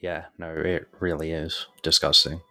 Yeah, no, it really is disgusting.